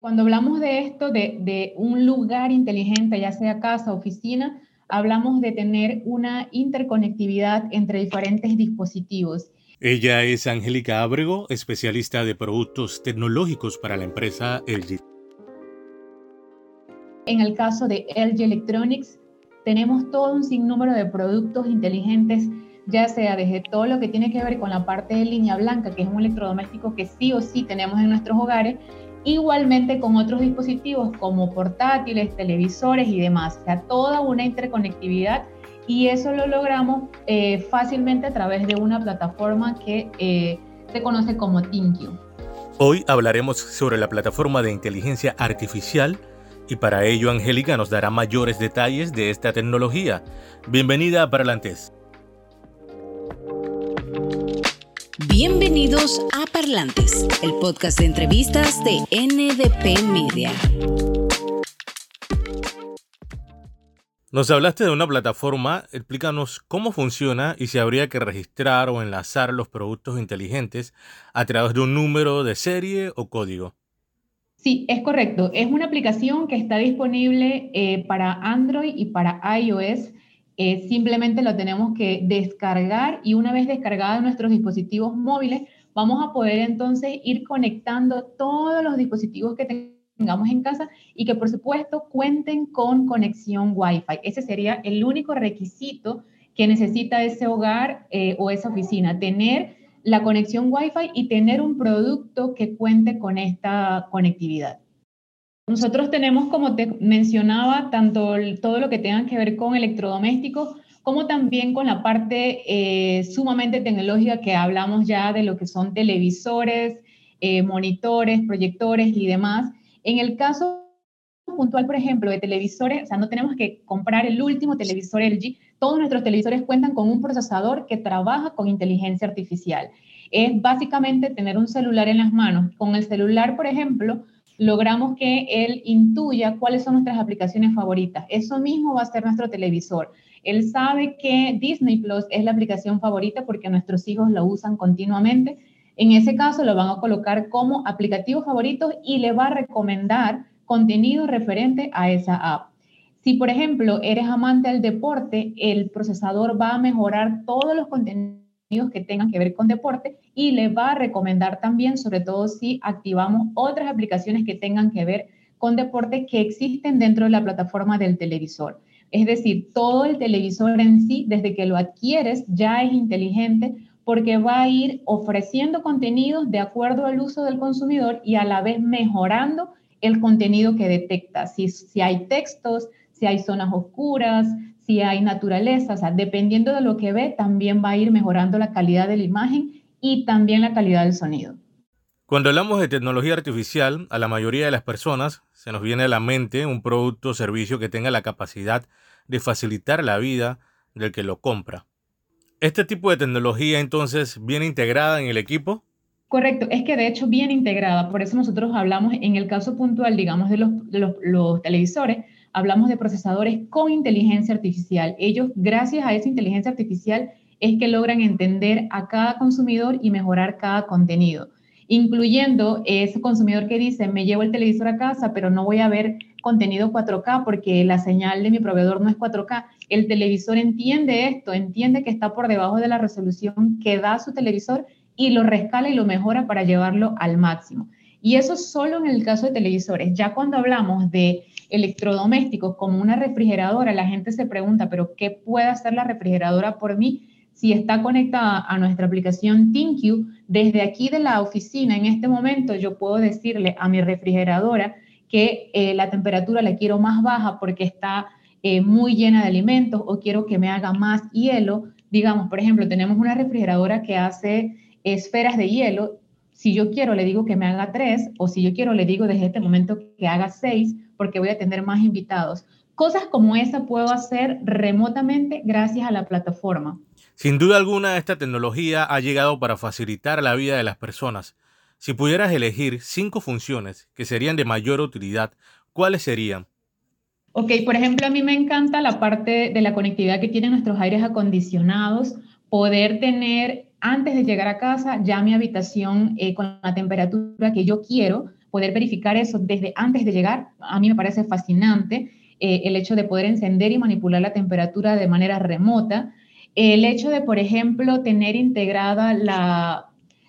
Cuando hablamos de esto, de, de un lugar inteligente, ya sea casa, oficina, hablamos de tener una interconectividad entre diferentes dispositivos. Ella es Angélica Ábrego, especialista de productos tecnológicos para la empresa LG. En el caso de LG Electronics, tenemos todo un sinnúmero de productos inteligentes, ya sea desde todo lo que tiene que ver con la parte de línea blanca, que es un electrodoméstico que sí o sí tenemos en nuestros hogares, igualmente con otros dispositivos como portátiles, televisores y demás. O sea, toda una interconectividad y eso lo logramos eh, fácilmente a través de una plataforma que eh, se conoce como ThinQ. Hoy hablaremos sobre la plataforma de inteligencia artificial y para ello Angélica nos dará mayores detalles de esta tecnología. Bienvenida a Parlantes. Bienvenidos a Parlantes, el podcast de entrevistas de NDP Media. Nos hablaste de una plataforma, explícanos cómo funciona y si habría que registrar o enlazar los productos inteligentes a través de un número de serie o código. Sí, es correcto. Es una aplicación que está disponible eh, para Android y para iOS simplemente lo tenemos que descargar y una vez descargada en nuestros dispositivos móviles, vamos a poder entonces ir conectando todos los dispositivos que tengamos en casa y que por supuesto cuenten con conexión Wi-Fi. Ese sería el único requisito que necesita ese hogar eh, o esa oficina, tener la conexión Wi-Fi y tener un producto que cuente con esta conectividad. Nosotros tenemos, como te mencionaba, tanto todo lo que tenga que ver con electrodomésticos, como también con la parte eh, sumamente tecnológica que hablamos ya de lo que son televisores, eh, monitores, proyectores y demás. En el caso puntual, por ejemplo, de televisores, o sea, no tenemos que comprar el último televisor LG, todos nuestros televisores cuentan con un procesador que trabaja con inteligencia artificial. Es básicamente tener un celular en las manos. Con el celular, por ejemplo, logramos que él intuya cuáles son nuestras aplicaciones favoritas. Eso mismo va a ser nuestro televisor. Él sabe que Disney Plus es la aplicación favorita porque nuestros hijos lo usan continuamente. En ese caso lo van a colocar como aplicativo favorito y le va a recomendar contenido referente a esa app. Si, por ejemplo, eres amante del deporte, el procesador va a mejorar todos los contenidos que tengan que ver con deporte y le va a recomendar también, sobre todo si activamos otras aplicaciones que tengan que ver con deporte que existen dentro de la plataforma del televisor. Es decir, todo el televisor en sí, desde que lo adquieres, ya es inteligente porque va a ir ofreciendo contenidos de acuerdo al uso del consumidor y a la vez mejorando el contenido que detecta. Si, si hay textos, si hay zonas oscuras, si hay naturaleza, o sea, dependiendo de lo que ve, también va a ir mejorando la calidad de la imagen y también la calidad del sonido. Cuando hablamos de tecnología artificial, a la mayoría de las personas se nos viene a la mente un producto o servicio que tenga la capacidad de facilitar la vida del que lo compra. ¿Este tipo de tecnología entonces viene integrada en el equipo? Correcto, es que de hecho viene integrada, por eso nosotros hablamos en el caso puntual, digamos, de los, de los, los televisores, hablamos de procesadores con inteligencia artificial. Ellos, gracias a esa inteligencia artificial, es que logran entender a cada consumidor y mejorar cada contenido, incluyendo ese consumidor que dice, me llevo el televisor a casa, pero no voy a ver contenido 4K porque la señal de mi proveedor no es 4K. El televisor entiende esto, entiende que está por debajo de la resolución que da su televisor y lo rescala y lo mejora para llevarlo al máximo. Y eso solo en el caso de televisores. Ya cuando hablamos de electrodomésticos como una refrigeradora, la gente se pregunta, pero ¿qué puede hacer la refrigeradora por mí? Si está conectada a nuestra aplicación ThinQ, desde aquí de la oficina en este momento yo puedo decirle a mi refrigeradora que eh, la temperatura la quiero más baja porque está eh, muy llena de alimentos o quiero que me haga más hielo. Digamos, por ejemplo, tenemos una refrigeradora que hace esferas de hielo. Si yo quiero, le digo que me haga tres, o si yo quiero, le digo desde este momento que haga seis, porque voy a tener más invitados. Cosas como esa puedo hacer remotamente gracias a la plataforma. Sin duda alguna, esta tecnología ha llegado para facilitar la vida de las personas. Si pudieras elegir cinco funciones que serían de mayor utilidad, ¿cuáles serían? Ok, por ejemplo, a mí me encanta la parte de la conectividad que tienen nuestros aires acondicionados, poder tener antes de llegar a casa ya mi habitación eh, con la temperatura que yo quiero, poder verificar eso desde antes de llegar, a mí me parece fascinante. Eh, el hecho de poder encender y manipular la temperatura de manera remota, el hecho de, por ejemplo, tener integrada la,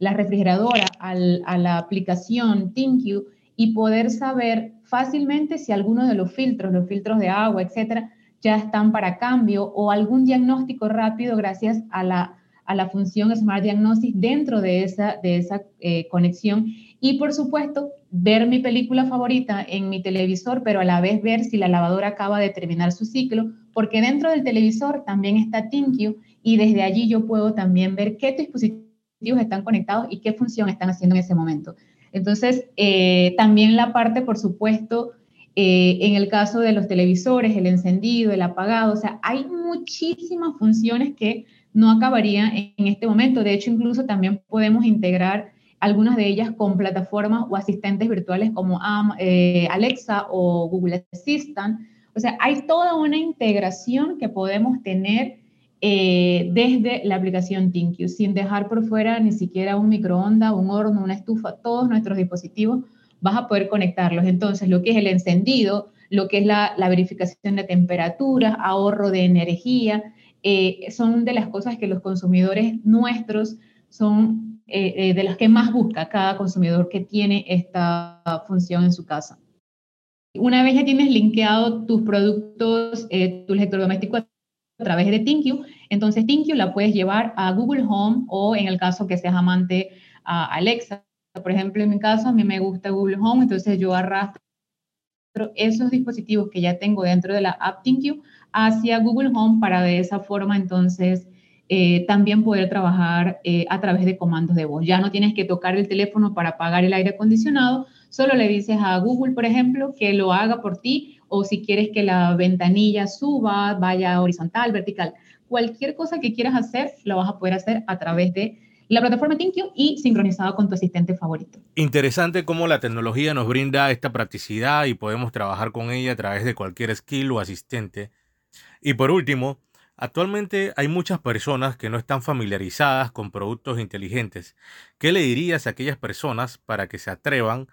refrigeradora a la aplicación ThinQ y poder saber fácilmente si alguno de los filtros, los filtros de agua, etcétera, ya están para cambio o algún diagnóstico rápido gracias a la, a la función Smart Diagnosis dentro de esa, de esa eh, conexión. Y por supuesto, ver mi película favorita en mi televisor, pero a la vez ver si la lavadora acaba de terminar su ciclo, porque dentro del televisor también está ThinQ y desde allí yo puedo también ver qué dispositivos están conectados y qué función están haciendo en ese momento. Entonces, eh, también la parte, por supuesto, eh, en el caso de los televisores, el encendido, el apagado, o sea, hay muchísimas funciones que no acabarían en este momento. De hecho, incluso también podemos integrar algunas de ellas con plataformas o asistentes virtuales como eh, Alexa o Google Assistant. O sea, hay toda una integración que podemos tener eh, desde la aplicación ThinQ, sin dejar por fuera ni siquiera un microondas, un horno, una estufa, todos nuestros dispositivos vas a poder conectarlos. Entonces, lo que es el encendido, lo que es la, verificación de temperaturas, ahorro de energía, eh, son de las cosas que los consumidores nuestros son eh, de las que más busca cada consumidor que tiene esta función en su casa. Una vez ya tienes linkeado tus productos, tu electrodoméstico a través de ThinQ. Entonces, ThinQ la puedes llevar a Google Home o en el caso que seas amante a Alexa. Por ejemplo, en mi caso, a mí me gusta Google Home, entonces yo arrastro esos dispositivos que ya tengo dentro de la app ThinQ hacia Google Home para de esa forma entonces eh, también poder trabajar eh, a través de comandos de voz. Ya no tienes que tocar el teléfono para apagar el aire acondicionado, solo le dices a Google, por ejemplo, que lo haga por ti o si quieres que la ventanilla suba, vaya horizontal, vertical. Cualquier cosa que quieras hacer, lo vas a poder hacer a través de la plataforma ThinQ y sincronizado con tu asistente favorito. Interesante cómo la tecnología nos brinda esta practicidad y podemos trabajar con ella a través de cualquier skill o asistente. Y por último, actualmente hay muchas personas que no están familiarizadas con productos inteligentes. ¿Qué le dirías a aquellas personas para que se atrevan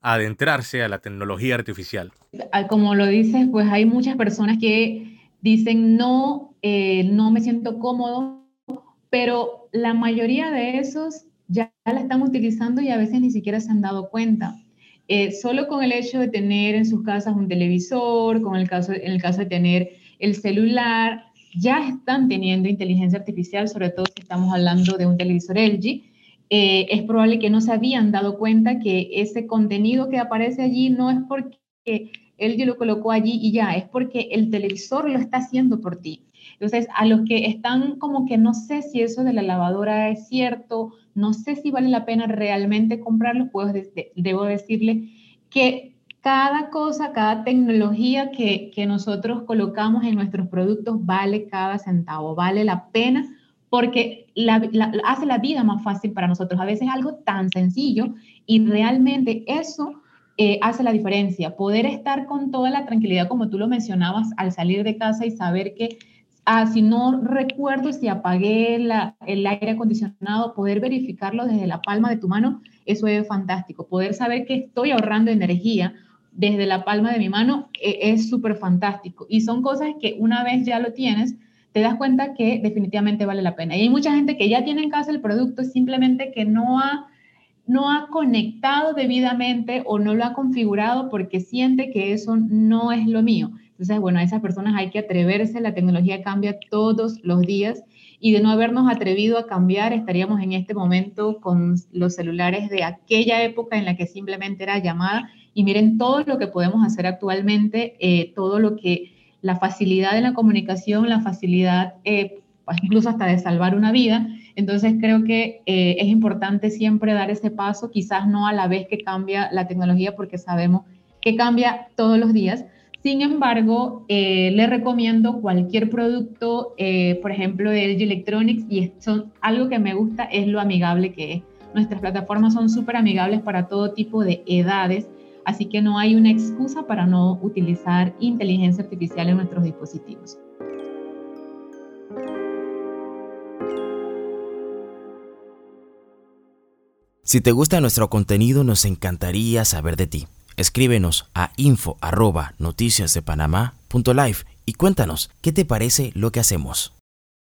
adentrarse a la tecnología artificial? Ah, como lo dices, pues hay muchas personas que dicen no, eh, no me siento cómodo, pero la mayoría de esos ya la están utilizando y a veces ni siquiera se han dado cuenta. Eh, solo con el hecho de tener en sus casas un televisor, con el caso, en el caso de tener el celular, ya están teniendo inteligencia artificial, sobre todo si estamos hablando de un televisor LG, eh, es probable que no se habían dado cuenta que ese contenido que aparece allí no es porque él lo colocó allí y ya, es porque el televisor lo está haciendo por ti. Entonces, a los que están como que no sé si eso de la lavadora es cierto, no sé si vale la pena realmente comprarlo, pues debo decirle que cada cosa, cada tecnología que, que nosotros colocamos en nuestros productos vale cada centavo, vale la pena porque hace la vida más fácil para nosotros. A veces algo tan sencillo y realmente eso eh, hace la diferencia. Poder estar con toda la tranquilidad, como tú lo mencionabas, al salir de casa y saber que ah, si no recuerdo si apagué el aire acondicionado, poder verificarlo desde la palma de tu mano, eso es fantástico. Poder saber que estoy ahorrando energía desde la palma de mi mano eh, es súper fantástico. Y son cosas que una vez ya lo tienes, te das cuenta que definitivamente vale la pena. Y hay mucha gente que ya tiene en casa el producto, simplemente que no ha, no ha conectado debidamente o no lo ha configurado porque siente que eso no es lo mío. Entonces, bueno, a esas personas hay que atreverse, la tecnología cambia todos los días y de no habernos atrevido a cambiar, estaríamos en este momento con los celulares de aquella época en la que simplemente era llamada. Y miren todo lo que podemos hacer actualmente, eh, todo lo que la facilidad de la comunicación, la facilidad eh, pues, incluso hasta de salvar una vida. Entonces creo que eh, es importante siempre dar ese paso, quizás no a la vez que cambia la tecnología, porque sabemos que cambia todos los días. Sin embargo, eh, le recomiendo cualquier producto, por ejemplo, de LG Electronics, y son, algo que me gusta es lo amigable que es. Nuestras plataformas son súper amigables para todo tipo de edades Así que no hay una excusa para no utilizar inteligencia artificial en nuestros dispositivos. Si te gusta nuestro contenido, nos encantaría saber de ti. Escríbenos a info y cuéntanos qué te parece lo que hacemos.